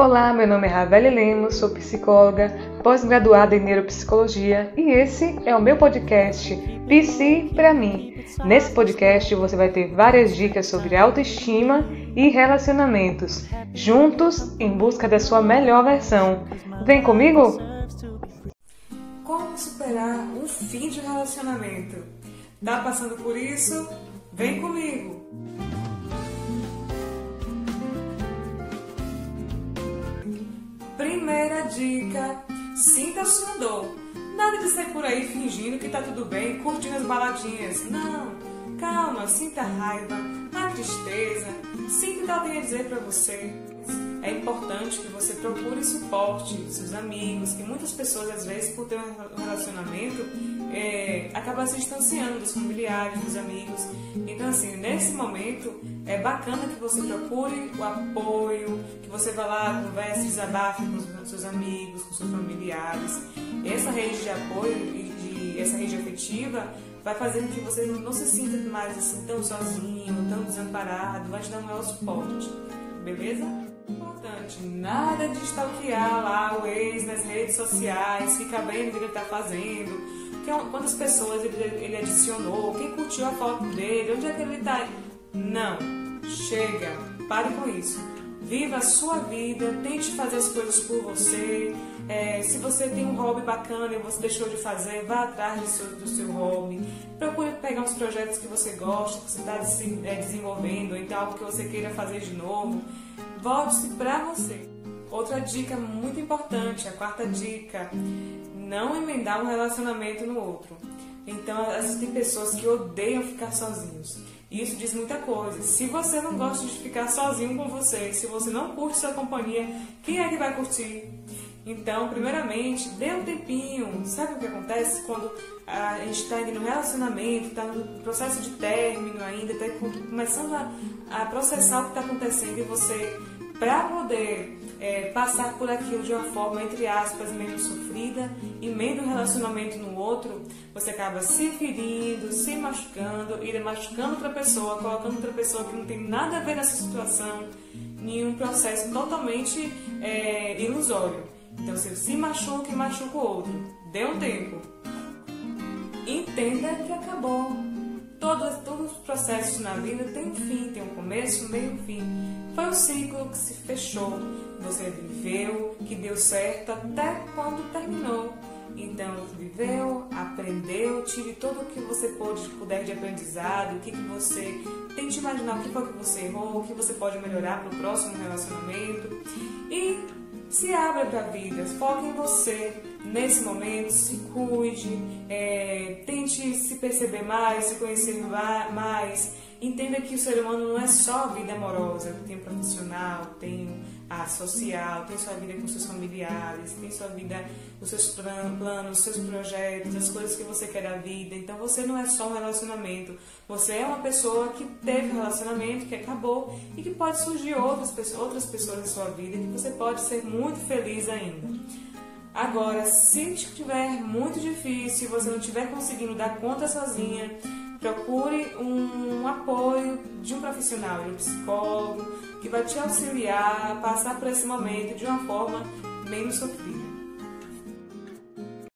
Olá, meu nome é Ravelle Lemos, sou psicóloga, pós-graduada em neuropsicologia e esse é o meu podcast PC para mim. Nesse podcast você vai ter várias dicas sobre autoestima e relacionamentos, juntos em busca da sua melhor versão. Vem comigo? Como superar um fim de relacionamento? Tá passando por isso? Vem comigo! Dica: sinta a sua dor. Nada de sair por aí fingindo que tá tudo bem, curtindo as baladinhas. Não, calma, sinta a raiva, a tristeza, sinta o que ela tem a dizer para você. É importante que você procure suporte dos seus amigos, que muitas pessoas, às vezes, por ter um relacionamento, é, acabam se distanciando dos familiares, dos amigos. Então, assim, nesse momento, é bacana que você procure o apoio, que você vá lá, converse, desabafe com seus amigos, com seus familiares. Essa rede de apoio e de, essa rede afetiva vai fazer com que você não se sinta mais assim tão sozinho, tão desamparado, vai te dar um maior suporte. Beleza? Importante, nada de stalkear lá o ex nas redes sociais, ficar bem no que ele está fazendo, quantas pessoas ele, ele adicionou, quem curtiu a foto dele, onde é que ele está. Não, chega, pare com isso. Viva a sua vida, tente fazer as coisas por você. É, se você tem um hobby bacana e você deixou de fazer, vá atrás do seu, do seu hobby. Procure pegar uns projetos que você gosta, que você está é, desenvolvendo, ou então algo que você queira fazer de novo. Volte-se para você. Outra dica muito importante, a quarta dica: não emendar um relacionamento no outro. Então, existem pessoas que odeiam ficar sozinhos. Isso diz muita coisa. Se você não gosta de ficar sozinho com você, se você não curte sua companhia, quem é que vai curtir? Então, primeiramente, dê um tempinho. Sabe o que acontece quando a gente está indo no relacionamento, está no processo de término ainda, está começando a, a processar o que está acontecendo e você, para poder é, passar por aquilo de uma forma, entre aspas, menos sofrida, emenda um relacionamento no outro, você acaba se ferindo, se machucando, e machucando outra pessoa, colocando outra pessoa que não tem nada a ver nessa situação, em um processo totalmente é, ilusório. Então você se machuca e machuca o outro. Dê um tempo. Entenda que acabou. Todos, todos os processos na vida têm um fim, tem um começo, meio e fim. Foi um ciclo que se fechou você viveu, que deu certo até quando terminou. Então, viveu, aprendeu, tire todo o que você pode, puder de aprendizado, o que, que você. Tente imaginar o que foi que você errou, o que você pode melhorar para o próximo relacionamento. Se abra para a vida, foque em você nesse momento, se cuide, é, tente se perceber mais, se conhecer mais. Entenda que o ser humano não é só a vida amorosa, tem o profissional, tem a social, tem sua vida com seus familiares, tem sua vida, os seus planos, os seus projetos, as coisas que você quer da vida. Então você não é só um relacionamento, você é uma pessoa que teve um relacionamento, que acabou e que pode surgir outras pessoas, outras pessoas na sua vida que você pode ser muito feliz ainda. Agora, se estiver muito difícil, você não estiver conseguindo dar conta sozinha, procure um apoio de um profissional, de um psicólogo, que vai te auxiliar a passar por esse momento de uma forma menos sofrida.